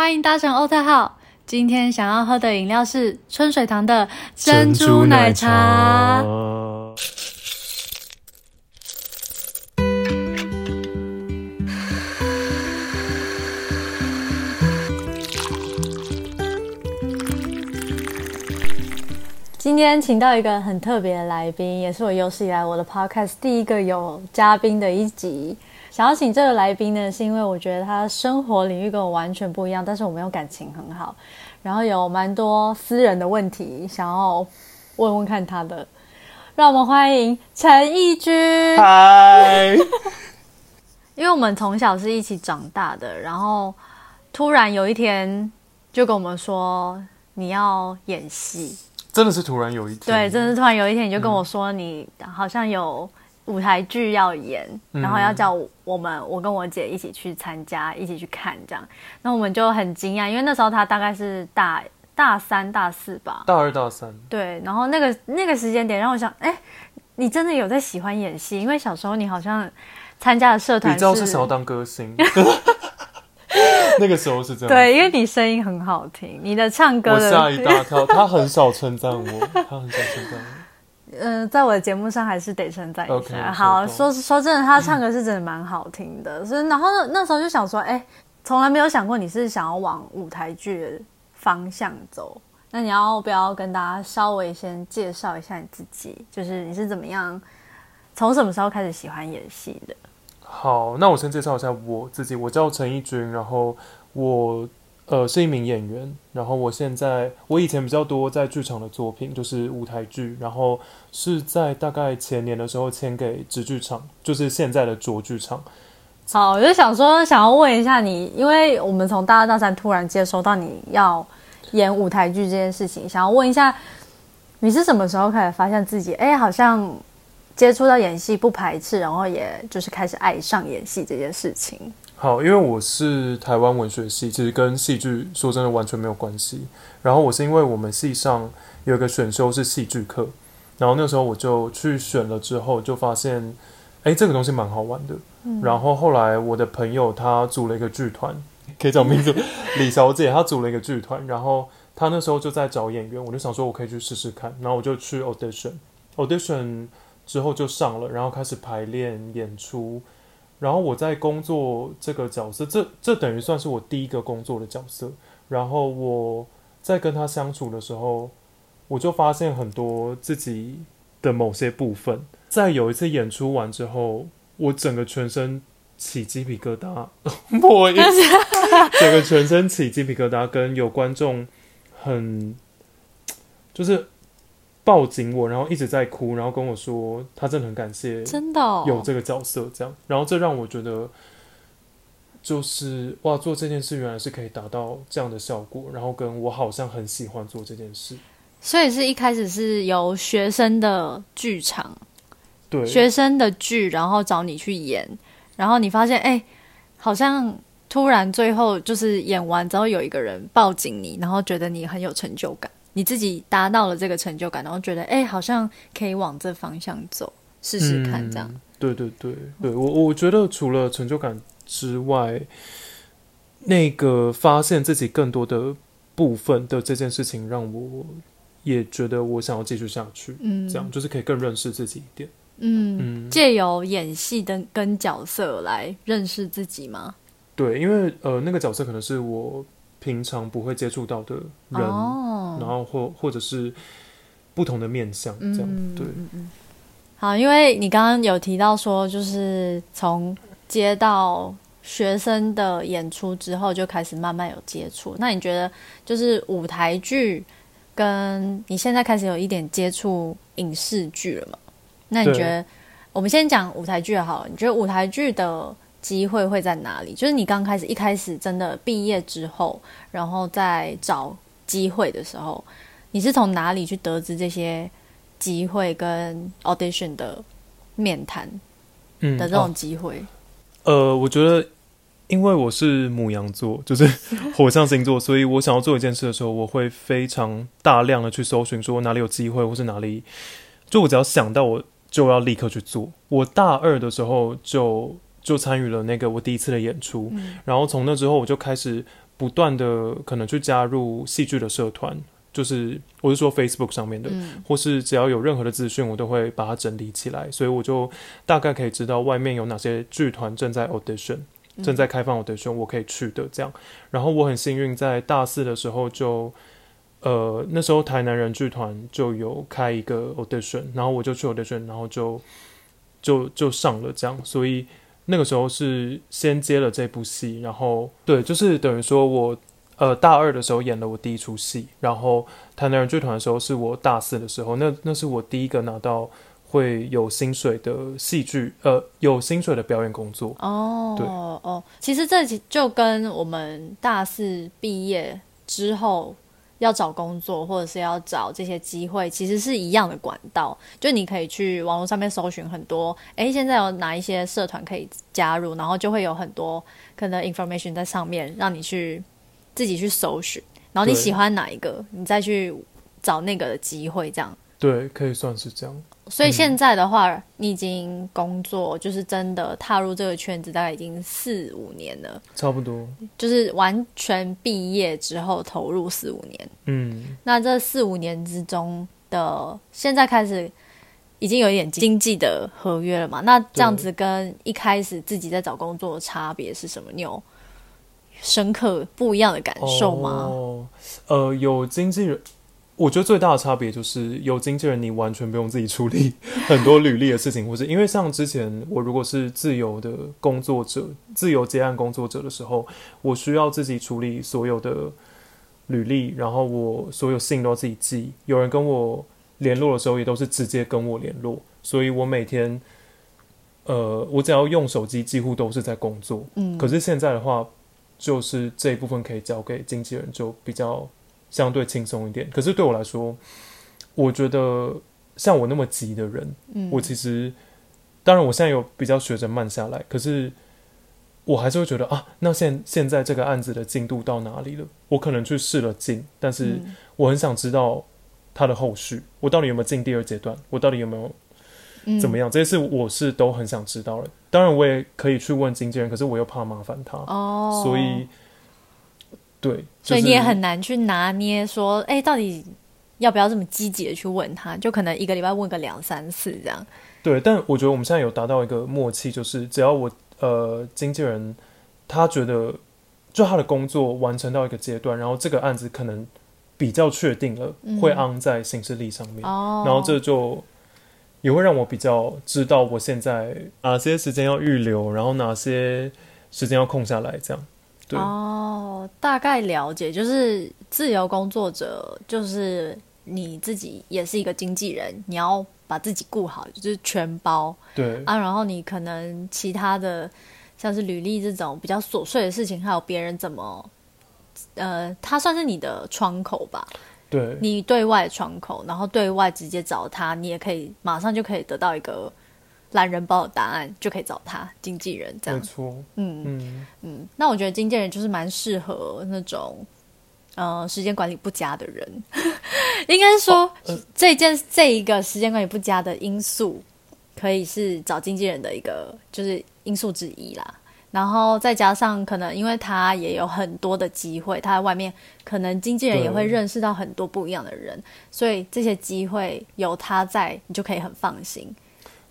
欢迎搭乘欧特号。今天想要喝的饮料是春水堂的珍珠奶茶。今天请到一个很特别的来宾，也是我有史以来我的 podcast 第一个有嘉宾的一集。想要请这个来宾呢，是因为我觉得他生活领域跟我完全不一样，但是我们有感情很好，然后有蛮多私人的问题想要问问看他的。让我们欢迎陈义军。嗨，因为我们从小是一起长大的，然后突然有一天就跟我们说你要演戏，真的是突然有一天，对，真的是突然有一天你就跟我说你好像有舞台剧要演，然后要叫我们我跟我姐一起去参加，一起去看这样，那我们就很惊讶，因为那时候他大概是大大三大四吧，大二大三，对，然后那个那个时间点让我想，哎，你真的有在喜欢演戏？因为小时候你好像参加的社团你知道是想要当歌星，那个时候是这样，对，因为你声音很好听，你的唱歌的我吓一大跳，他很少称赞我，他很少称赞我。嗯、在我的节目上还是得称赞一 OK，下。好，说说真的，他唱歌是真的蛮好听的。所以，然后那时候就想说，哎、从来没有想过你是想要往舞台剧的方向走。那你要不要跟大家稍微先介绍一下你自己？就是你是怎么样，从什么时候开始喜欢演戏的？好，那我先介绍一下我自己，我叫陈义军，然后我呃是一名演员，然后我现在我以前比较多在剧场的作品就是舞台剧，然后是在大概前年的时候签给直剧场，就是现在的卓剧场。好，我就想说，想要问一下你，因为我们从大二大三突然接收到你要演舞台剧这件事情，想要问一下，你是什么时候开始发现自己，哎，好像接触到演戏不排斥，然后也就是开始爱上演戏这件事情？好，因为我是台湾文学系，其实跟戏剧说真的完全没有关系。然后我是因为我们系上有一个选修是戏剧课，然后那时候我就去选了之后，就发现，哎，这个东西蛮好玩的。然后后来我的朋友他组了一个剧团，可以讲名字，李小姐，她组了一个剧团，然后她那时候就在找演员，我就想说我可以去试试看，然后我就去 audition，audition 之后就上了，然后开始排练演出。然后我在工作这个角色，这这等于算是我第一个工作的角色。然后我在跟他相处的时候，我就发现很多自己的某些部分。在有一次演出完之后，我整个全身起鸡皮疙瘩，不好意思，整个全身起鸡皮疙瘩，跟有观众很就是抱紧我，然后一直在哭，然后跟我说他真的很感谢真的、哦、有这个角色这样，然后这让我觉得，就是哇，做这件事原来是可以达到这样的效果，然后跟我好像很喜欢做这件事，所以是一开始是由学生的剧场、对，学生的剧，然后找你去演，然后你发现，哎，好像突然最后就是演完之后有一个人抱紧你，然后觉得你很有成就感。你自己达到了这个成就感，然后觉得哎、好像可以往这方向走，试试看这样。嗯对对对对，我我觉得除了成就感之外，那个发现自己更多的部分的这件事情，让我也觉得我想要继续下去。嗯，这样就是可以更认识自己一点。嗯，嗯，借由演戏的跟角色来认识自己吗？对，因为呃，那个角色可能是我平常不会接触到的人，哦，然后或或者是不同的面相，这样、嗯对。好，因为你刚刚有提到说，就是从接到学生的演出之后，就开始慢慢有接触。那你觉得，就是舞台剧跟你现在开始有一点接触影视剧了吗？那你觉得，我们先讲舞台剧好了。你觉得舞台剧的机会会在哪里？就是你刚开始一开始真的毕业之后，然后再找机会的时候，你是从哪里去得知这些机会跟 audition 的面谈嗯的这种机会？呃，我觉得，因为我是母羊座，就是火象星座，所以我想要做一件事的时候，我会非常大量的去搜寻，说哪里有机会，或是哪里，就我只要想到，我就要立刻去做。我大二的时候就就参与了那个我第一次的演出，然后从那之后我就开始不断的可能去加入戏剧的社团，就是我是说 Facebook 上面的，嗯。或是只要有任何的资讯，我都会把它整理起来，所以我就大概可以知道外面有哪些剧团正在 audition，嗯。正在开放 audition，我可以去的这样。然后我很幸运，在大四的时候就，呃，那时候台南人剧团就有开一个 audition，然后我就去 audition，然后就就就上了这样，所以那个时候是先接了这部戏，然后对，就是等于说我呃大二的时候演了我第一出戏，然后台南人剧团的时候是我大四的时候，那那是我第一个拿到会有薪水的戏剧，呃，有薪水的表演工作。哦，对哦，其实这其就跟我们大四毕业之后要找工作，或者是要找这些机会，其实是一样的管道。就你可以去网络上面搜寻很多，诶，现在有哪一些社团可以加入，然后就会有很多可能 information 在上面，让你去自己去搜寻，然后你喜欢哪一个，你再去找那个的机会，这样。对，可以算是这样。所以现在的话，你已经工作，就是真的踏入这个圈子，大概已经四五年了，差不多。就是完全毕业之后投入四五年。嗯，那这四五年之中的，现在开始已经有一点经济的合约了嘛？那这样子跟一开始自己在找工作的差别是什么？你有深刻不一样的感受吗？哦，呃，有经纪人，我觉得最大的差别就是有经纪人，你完全不用自己处理 很多履历的事情，或是因为像之前我如果是自由的工作者、自由接案工作者的时候，我需要自己处理所有的履历，然后我所有信都要自己寄，有人跟我联络的时候也都是直接跟我联络，所以我每天。呃，我只要用手机，几乎都是在工作。嗯，可是现在的话，就是这一部分可以交给经纪人，就比较相对轻松一点。可是对我来说，我觉得像我那么急的人，嗯我其实当然我现在有比较学着慢下来，可是我还是会觉得啊，那现现在这个案子的进度到哪里了？我可能去试了进，但是嗯我很想知道它的后续，我到底有没有进第二阶段？我到底有没有怎么样？样？这些事我是都很想知道的。当然，我也可以去问经纪人，可是我又怕麻烦他，哦，所以对，所以你也很难去拿捏说，哎，到底要不要这么积极的去问他？就可能一个礼拜问个两三次这样。对。但我觉得我们现在有达到一个默契，就是只要我呃经纪人他觉得就他的工作完成到一个阶段，然后这个案子可能比较确定了，嗯会安在行事历上面，哦，然后这就。也会让我比较知道我现在哪些时间要预留，然后哪些时间要空下来，这样。对，哦，大概了解，就是自由工作者，就是你自己也是一个经纪人，你要把自己顾好，就是全包。对，啊。然后你可能其他的像是履历这种比较琐碎的事情，还有别人怎么，呃，他算是你的窗口吧，对，你对外窗口，然后对外直接找他，你也可以马上就可以得到一个懒人包的答案，就可以找他经纪人这样。没错，嗯。嗯，嗯，那我觉得经纪人就是蛮适合那种呃时间管理不佳的人，应该说、哦呃。这件这一个时间管理不佳的因素，可以是找经纪人的一个就是因素之一啦。然后再加上可能因为他也有很多的机会，他在外面可能经纪人也会认识到很多不一样的人，所以这些机会有他在，你就可以很放心。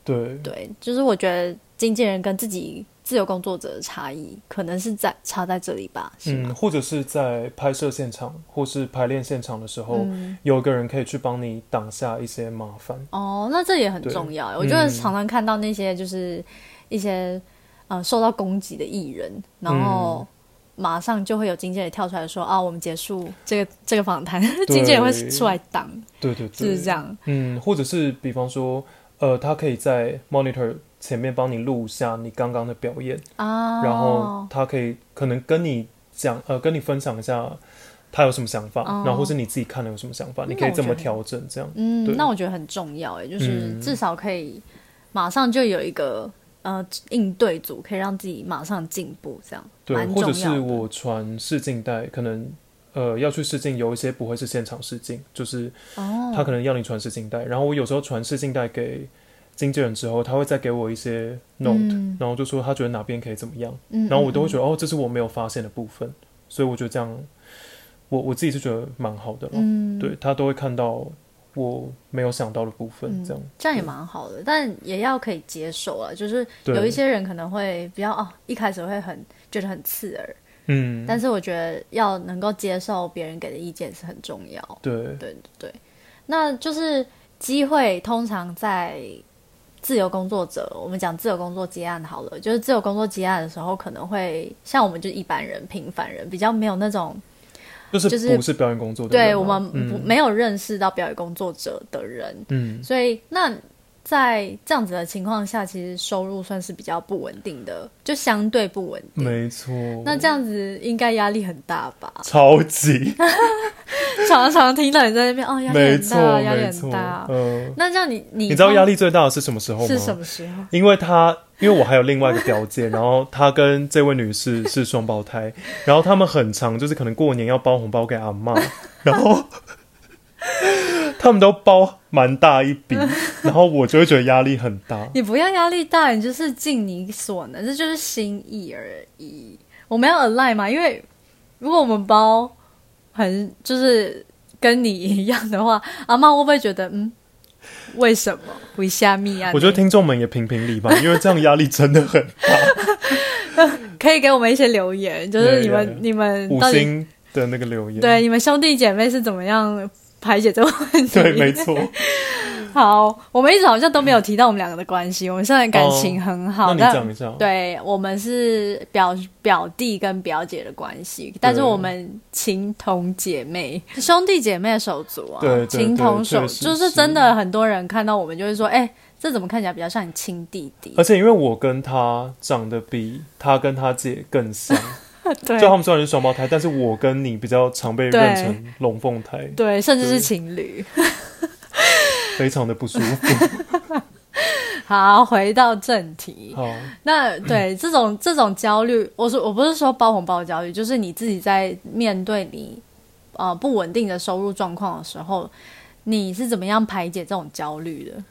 对，对，就是我觉得经纪人跟自己自由工作者的差异，可能是在差在这里吧，是嗯，或者是在拍摄现场或是排练现场的时候，嗯，有一个人可以去帮你挡下一些麻烦。哦，那这也很重要。我觉得嗯常常看到那些就是一些呃受到攻击的艺人，然后马上就会有经纪人跳出来说啊，我们结束这个 这个访谈，经纪人会出来挡，对对对，就是这。样。嗯，或者是比方说，呃，他可以在 monitor 前面帮你录下你刚刚的表演，啊，然后他可以可能跟你讲，呃，跟你分享一下他有什么想法，哦然后或是你自己看了有什么想法，你可以这么调整，这样。嗯，那我觉得很重要哎，就是嗯至少可以马上就有一个呃应对组，可以让自己马上进步，这样对，或者是我传试镜带，可能呃要去试镜，有一些不会是现场试镜，就是哦，他可能要你传试镜带，然后我有时候传试镜带给经纪人之后，他会再给我一些 note，、嗯。然后就说他觉得哪边可以怎么样，嗯，然后我都会觉得得、哦，这是我没有发现的部分，所以我觉得这样，我我自己是觉得蛮好的了。嗯，对他都会看到我没有想到的部分，这样、这样也蛮好的，但也要可以接受啊。就是有一些人可能会比较哦，一开始会很觉得很刺耳，嗯，但是我觉得要能够接受别人给的意见是很重要。对。对对对，那就是机会通常在自由工作者，我们讲自由工作接案好了，就是自由工作接案的时候，可能会像我们就一般人、平凡人，比较没有那种就是就是不是表演工作的人啊。对我们不、嗯。没有认识到表演工作者的人，嗯。所以那在这样子的情况下，其实收入算是比较不稳定的，就相对不稳定。没错，那这样子应该压力很大吧？超级 常常听到你在那边哦，压力很大，压力很大，。嗯，那这样你你你知道压力最大的是什么时候吗？是什么时候？因为他，因为我还有另外一个表姐，然后她跟这位女士是双胞胎，然后他们很常就是可能过年要包红包给阿妈，然后他们都包蛮大一笔，然后我就会觉得压力很大。你不要压力大，你就是尽你所能，这就是心意而已。我们要 align 嘛，因为如果我们包很就是跟你一样的话，阿妈会不会觉得嗯，为什么为虾米啊？我觉得听众们也评评理吧，因为这样压力真的很大。可以给我们一些留言，就是你们 Yeah, yeah. 你们五星的那个留言，对你们兄弟姐妹是怎么样排解这个问题？对，没错。好，我们一直好像都没有提到我们两个的关系，我们现在感情很好，哦那你但讲一下。对我们是表表弟跟表姐的关系，但是我们情同姐妹，兄弟姐妹的手足啊，对对情同手，对确实就是是真的很多人看到我们就会说，哎、这怎么看起来比较像你亲弟弟而？且因为我跟他长得比他跟他姐更像，对就他们虽然是双胞胎，但是我跟你比较常被对认成龙凤胎，对，甚至是情侣。非常的不舒服。好，回到正题。好，那对 这种这种焦虑，我说我不是说包红包的焦虑，就是你自己在面对你呃不稳定的收入状况的时候，你是怎么样排解这种焦虑的？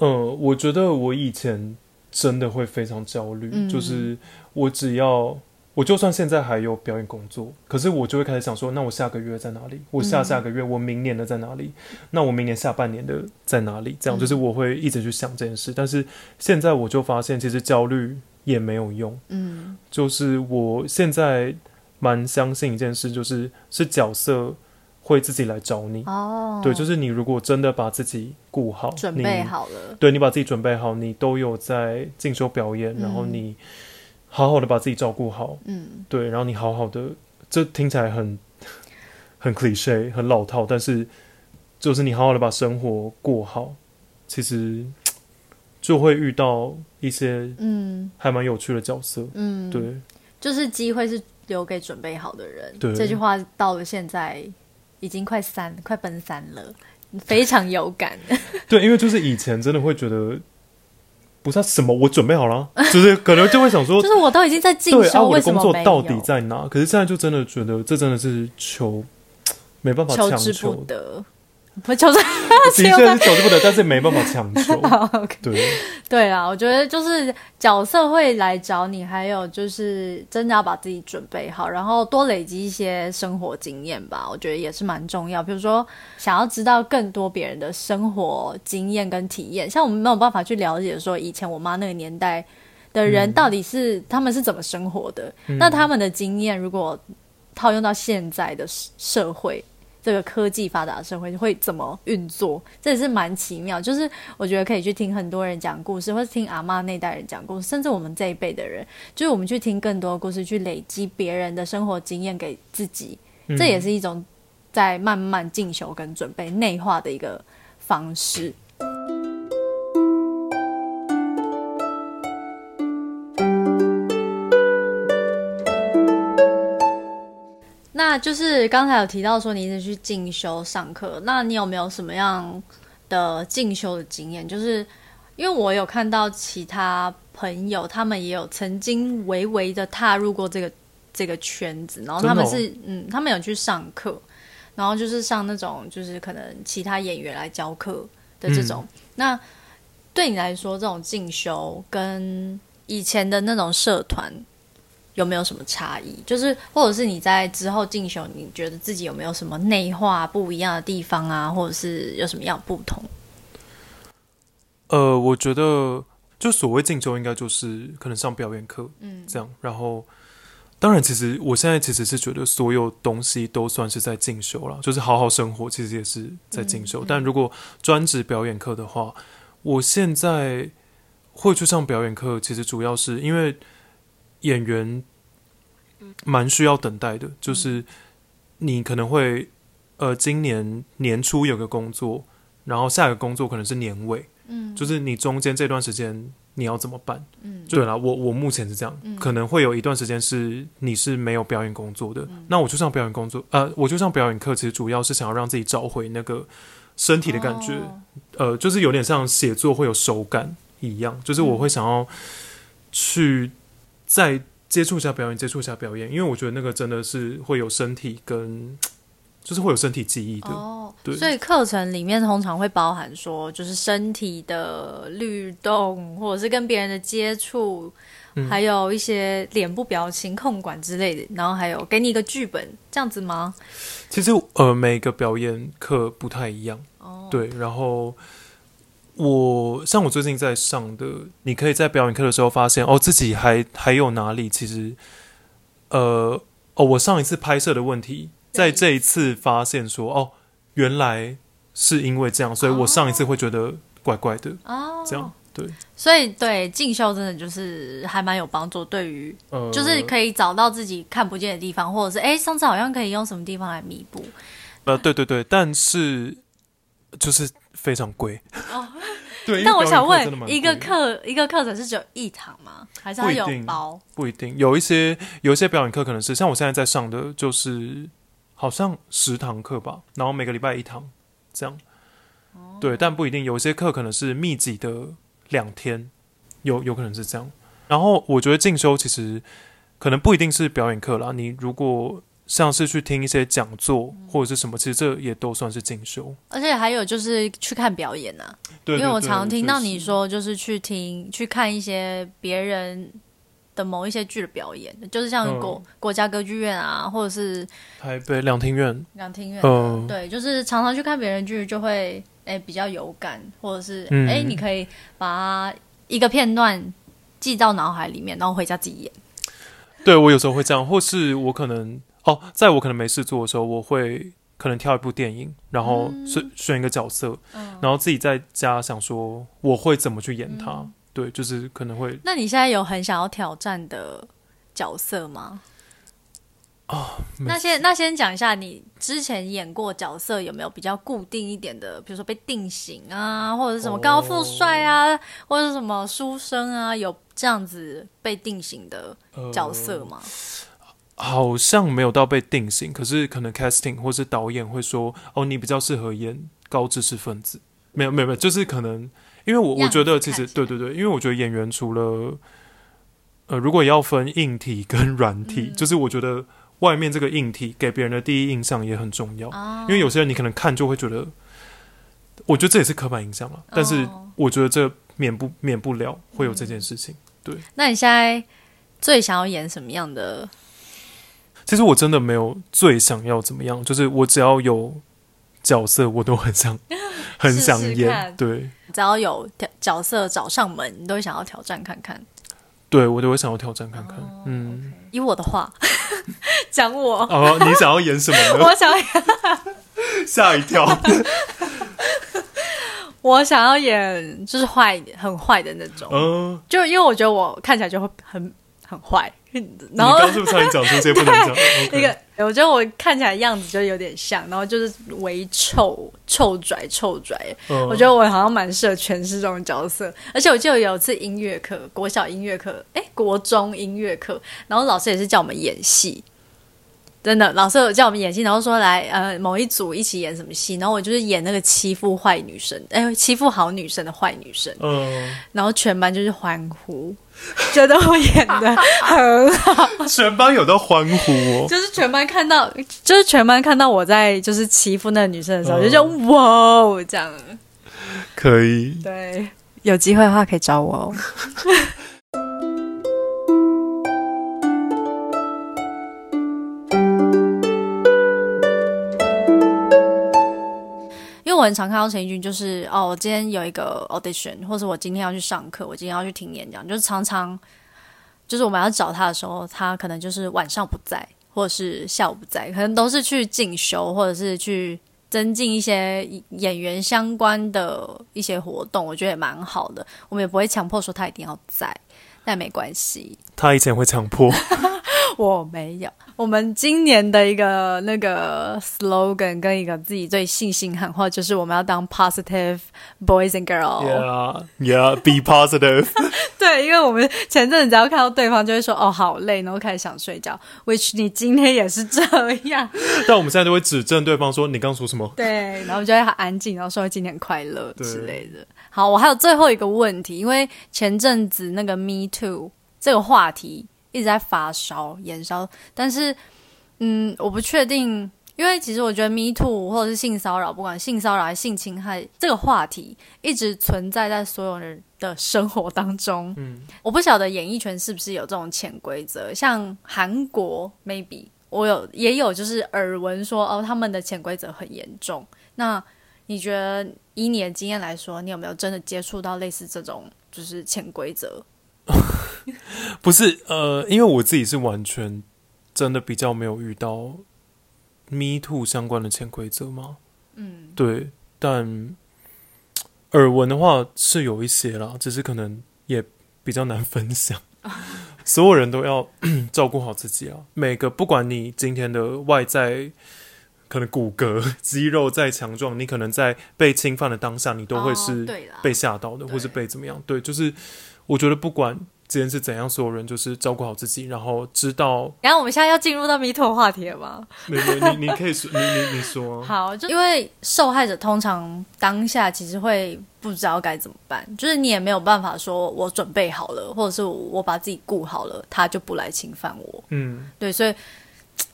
嗯，我觉得我以前真的会非常焦虑，嗯就是我只要。我就算现在还有表演工作，可是我就会开始想说，那我下个月在哪里？我下下个月，我明年的在哪里？那我明年下半年的在哪里？这样嗯就是我会一直去想这件事。但是现在我就发现，其实焦虑也没有用。嗯就是我现在蛮相信一件事，就是是角色会自己来找你。哦，对，就是你如果真的把自己顾好，准备好了，对你把自己准备好，你都有在进修表演，然后嗯你好好的把自己照顾好，嗯对，然后你好好的，这听起来很很 cliche 很老套，但是就是你好好的把生活过好，其实就会遇到一些嗯还蛮有趣的角色，嗯，对，就是机会是留给准备好的人。对这句话到了现在已经快三快奔三了，非常有感。对，因为就是以前真的会觉得。不是、啊、什么，我准备好了，就是可能就会想说就，是我都已经在进对啊，修，我的工作到底在哪？可是现在就真的觉得，这真的是求没办法强求之不求，得？不求之的确是求之不得，但是没办法强求。对，对啊，我觉得就是角色会来找你，还有就是真的要把自己准备好，然后多累积一些生活经验吧，我觉得也是蛮重要。比如说，想要知道更多别人的生活经验跟体验，像我们没有办法去了解说以前我妈那个年代的人到底是、他们是怎么生活的，那他们的经验如果套用到现在的社会。这个科技发达的社会会怎么运作？这也是蛮奇妙。就是我觉得可以去听很多人讲故事，或是听阿妈那代人讲故事，甚至我们这一辈的人，就是我们去听更多的故事，去累积别人的生活经验给自己，嗯这也是一种在慢慢进修跟准备内化的一个方式。那就是刚才有提到说你一直去进修上课，那你有没有什么样的进修的经验？就是因为我有看到其他朋友，他们也有曾经微微的踏入过这个这个圈子，然后他们是、嗯，他们有去上课，然后就是上那种就是可能其他演员来教课的这种。那对你来说，这种进修跟以前的那种社团有没有什么差异？就是或者是你在之后进修，你觉得自己有没有什么内化不一样的地方啊，或者是有什么样不同？呃，我觉得就所谓进修，应该就是可能上表演课，嗯，这样。然后，当然，其实我现在其实是觉得所有东西都算是在进修了，就是好好生活，其实也是在进修。但如果专职表演课的话，我现在会去上表演课，其实主要是因为演员蛮需要等待的，就是你可能会呃，今年年初有个工作，然后下一个工作可能是年尾。嗯，就是你中间这段时间你要怎么办？嗯，对了，我我目前是这样，可能会有一段时间是你是没有表演工作的，那我就上表演工作，呃，我就上表演课，其实主要是想要让自己找回那个身体的感觉，呃，就是有点像写作会有手感一样，就是我会想要去再接触一下表演，接触一下表演，因为我觉得那个真的是会有身体跟。就是会有身体记忆的，哦，对，所以课程里面通常会包含说，就是身体的律动，或者是跟别人的接触，还有一些脸部表情控管之类的，然后还有给你一个剧本，这样子吗？其实呃，每个表演课不太一样，哦，对，然后我像我最近在上的，你可以在表演课的时候发现，哦，自己还还有哪里其实，呃，哦，我上一次拍摄的问题。在这一次发现说哦，原来是因为这样，所以我上一次会觉得怪怪的哦，这样对，所以对进修真的就是还蛮有帮助，对于就是可以找到自己看不见的地方，或者是哎，上次好像可以用什么地方来弥补。呃，对对对，但是就是非常贵哦。对，但我想问，一个课一个课程是只有一堂吗？还是有包？不一定，有一些有一些表演课可能是像我现在在上的，就是。好像十堂课吧，然后每个礼拜一堂，这样。对，但不一定，有一些课可能是密集的两天，有有可能是这样。然后我觉得进修其实可能不一定是表演课啦，你如果像是去听一些讲座或者是什么，其实这也都算是进修。而且还有就是去看表演啊，因为我常听到你说，就是去听去看一些别人。的某一些剧的表演，就是像国国家歌剧院啊，或者是台北两厅院，两厅院，嗯，对，就是常常去看别人剧，就会哎比较有感，或者是哎你可以把一个片段记到脑海里面，然后回家自己演。对我有时候会这样，或是我可能哦，在我可能没事做的时候，我会可能挑一部电影，然后选选一个角色，然后自己在家想说我会怎么去演它。对，就是可能会。那你现在有很想要挑战的角色吗？啊，那先那先讲一下，你之前演过角色有没有比较固定一点的？比如说被定型啊，或者是什么高富帅啊，或者是什么书生啊，有这样子被定型的角色吗？好像没有到被定型，可是可能 casting 或是导演会说，哦，你比较适合演高知识分子。没有没有没有，就是可能。因为我我觉得其实对对对，因为我觉得演员除了呃，如果要分硬体跟软体，就是我觉得外面这个硬体给别人的第一印象也很重要。因为有些人你可能看就会觉得，我觉得这也是刻板印象了。但是我觉得这免不免不了会有这件事情。对，那你现在最想要演什么样的？其实我真的没有最想要怎么样，就是我只要有角色，我都很想。很想演，对，只要有角色找上门，你都会想要挑战看看。对，我都会想要挑战看看。嗯，以我的话 讲我哦，你想要演什么呢？我想吓一跳。我想要演就是坏很坏的那种，嗯，就因为我觉得我看起来就会很很坏。然后是不是差点讲出这些不能讲？一个，我觉得我看起来样子就有点像，然后就是微臭、臭拽、臭拽。我觉得我好像蛮适合诠释这种角色。而且我记得有一次音乐课，国小音乐课，哎，国中音乐课，然后老师也是叫我们演戏。真的，老师有叫我们演戏，然后说来呃某一组一起演什么戏，然后我就是演那个欺负坏女生，哎，欺负好女生的坏女生。嗯，然后全班就是欢呼。觉得我演的很好，全班有的欢呼哦。就是全班看到，就是全班看到我在就是欺负那个女生的时候，就叫哇这样。可以，对，有机会的话可以找我哦。闻常看到陈奕迅，就是哦，我今天有一个 audition，或者我今天要去上课，我今天要去听演讲，就是常常就是我们要找他的时候，他可能就是晚上不在，或者是下午不在，可能都是去进修，或者是去增进一些演员相关的一些活动，我觉得也蛮好的。我们也不会强迫说他一定要在，但没关系。他以前会强迫，我没有。我们今年的一个那个 slogan 跟一个自己最信心喊话，就是我们要当 positive boys and girls。Yeah, yeah, be positive. 对，因为我们前阵子只要看到对方，就会说哦好累，然后开始想睡觉。Which 你今天也是这样，但我们现在都会指正对方说：“你刚说什么对，然后就会很安静，然后说今天很快乐之类的。好，我还有最后一个问题，因为前阵子那个 Me Too 这个话题一直在发烧、延烧，但是嗯，我不确定。因为其实我觉得 Me Too 或者是性骚扰，不管性骚扰还是性侵害这个话题，一直存在在所有人的生活当中。嗯，我不晓得演艺圈是不是有这种潜规则，像韩国 maybe 我有也有就是耳闻说哦，他们的潜规则很严重。那你觉得以你的经验来说，你有没有真的接触到类似这种就是潜规则？？” 不是，呃，因为我自己是完全真的比较没有遇到 Me Too 相关的潜规则嘛。嗯，对，但耳闻的话是有一些啦，只是可能也比较难分享。所有人都要 照顾好自己啊！每个不管你今天的外在可能骨骼、肌肉再强壮，你可能在被侵犯的当下，你都会是被吓到的，对或是被怎么样？对，就是我觉得不管之前是怎样，所有人就是照顾好自己，然后知道，然后我们现在要进入到 Me Too 话题了吗？你你你你可以说，你你你说，好，就因为受害者通常当下其实会不知道该怎么办，就是你也没有办法说我准备好了，或者是我把自己顾好了，他就不来侵犯我。嗯，对，所以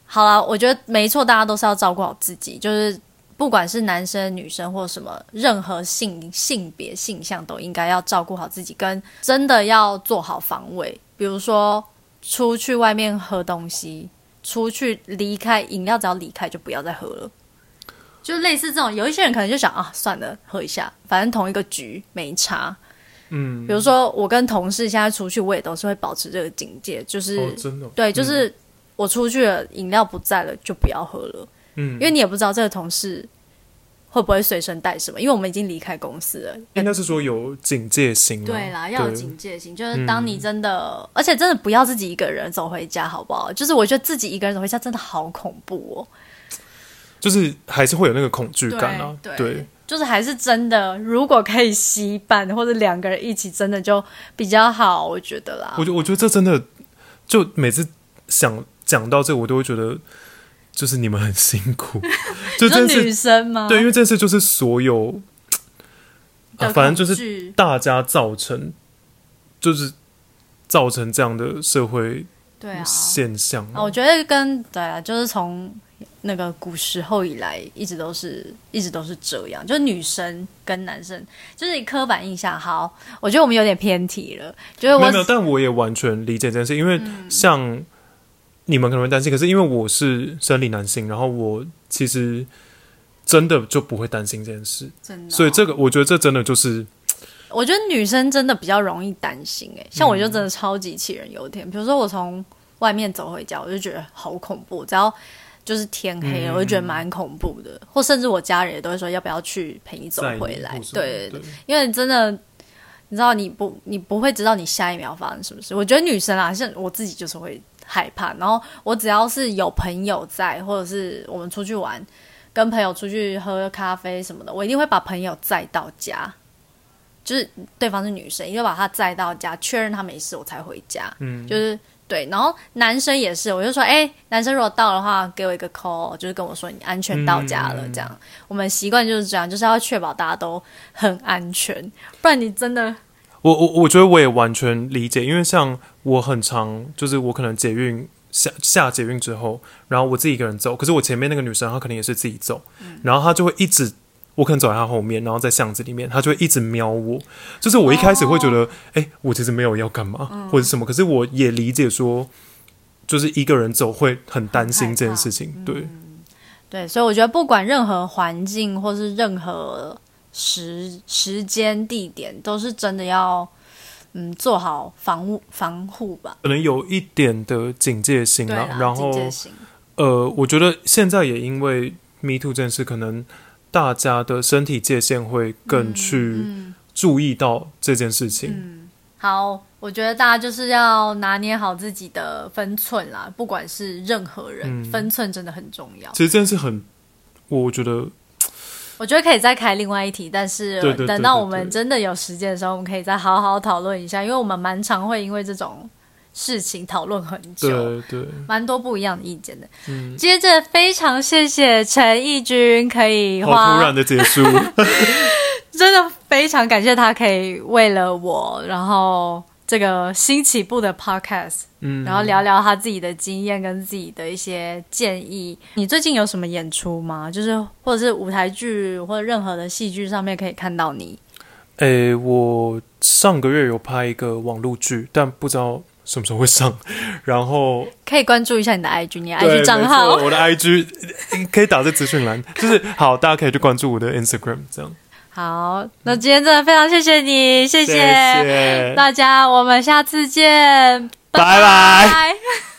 好了，我觉得没错，大家都是要照顾好自己，就是不管是男生、女生或什么，任何性性别性向都应该要照顾好自己，跟真的要做好防卫。比如说出去外面喝东西，出去离开饮料，只要离开就不要再喝了。就类似这种，有一些人可能就想啊，算了，喝一下，反正同一个局没差。嗯，比如说我跟同事现在出去，我也都是会保持这个警戒，就是、哦，真的，对，就是我出去了，饮料不在了，就不要喝了，嗯，因为你也不知道这个同事会不会随身带什么，因为我们已经离开公司了。应该是说有警戒心啊，对啦，要有警戒心，就是当你真的，而且真的不要自己一个人走回家，好不好？就是我觉得自己一个人走回家真的好恐怖哦。就是还是会有那个恐惧感啊，对对，就是还是真的，如果可以吸伴或者两个人一起，真的就比较好，我觉得啦我。觉我觉得这真的，就每次想讲到这，我都会觉得，就是你们很辛苦，就这件事，生吗？对，因为这件事就是所有啊，反正就是大家造成，就是造成这样的社会对啊。现象啊，我觉得跟对啊，就是从那个古时候以来，一直都是一直都是这样，就是女生跟男生，就是你刻板印象。好，我觉得我们有点偏题了，就是我没有，但我也完全理解这件事，因为嗯像你们可能会担心，可是因为我是生理男性，然后我其实真的就不会担心这件事，真的哦、所以这个我觉得这真的就是我觉得女生真的比较容易担心，哎，像我嗯就真的超级杞人忧天。比如说我从外面走回家，我就觉得好恐怖，只要就是天黑了，嗯我就觉得蛮恐怖的。或甚至我家人也都会说要不要去陪你走回来对，因为真的，你知道你不你不会知道你下一秒发生什么事。我觉得女生啊，像我自己就是会害怕，然后我只要是有朋友在，或者是我们出去玩，跟朋友出去喝咖啡什么的，我一定会把朋友载到家。就是对方是女生，一定会把她载到家，确认她没事，我才回家。嗯，就是对，然后男生也是，我就说，哎、男生如果到的话，给我一个 call，就是跟我说你安全到家了，嗯这样。我们习惯就是这样，就是要确保大家都很安全，不然你真的我我我觉得我也完全理解，因为像我很常就是我可能捷运下下捷运之后，然后我自己一个人走，可是我前面那个女生她可能也是自己走，嗯然后她就会一直。我可能走在她后面，然后在巷子里面，她就会一直瞄我。就是我一开始会觉得，哎、我其实没有要干嘛、嗯或者什么，可是我也理解说，就是一个人走会很担心这件事情。对，对，所以我觉得不管任何环境或是任何时时间地点，都是真的要嗯做好防护防护吧。可能有一点的警戒心啦，然后呃，我觉得现在也因为 Me Too 这件事，可能大家的身体界限会更去嗯注意到这件事情。嗯，好，我觉得大家就是要拿捏好自己的分寸啦，不管是任何人，嗯分寸真的很重要。其实这件事很，我觉得我觉得可以再开另外一题，但是等到我们真的有时间的时候，我们可以再好好讨论一下，因为我们蛮常会因为这种事情讨论很久，对对，蛮多不一样的意见的。嗯，接着非常谢谢陈义军，可以好突花然的结束，真的非常感谢他可以为了我，然后这个新起步的 podcast，嗯，然后聊聊他自己的经验跟自己的一些建议。你最近有什么演出吗？就是或者是舞台剧或者任何的戏剧上面可以看到你。诶，我上个月有拍一个网络剧，但不知道什么时候会上。然后可以关注一下你的 IG，你的 IG 账没号。我的 IG 可以打在资讯栏，就是好，大家可以去关注我的 Instagram，这样。好，那今天真的非常谢谢你，谢谢。谢大家，我们下次见，拜。拜拜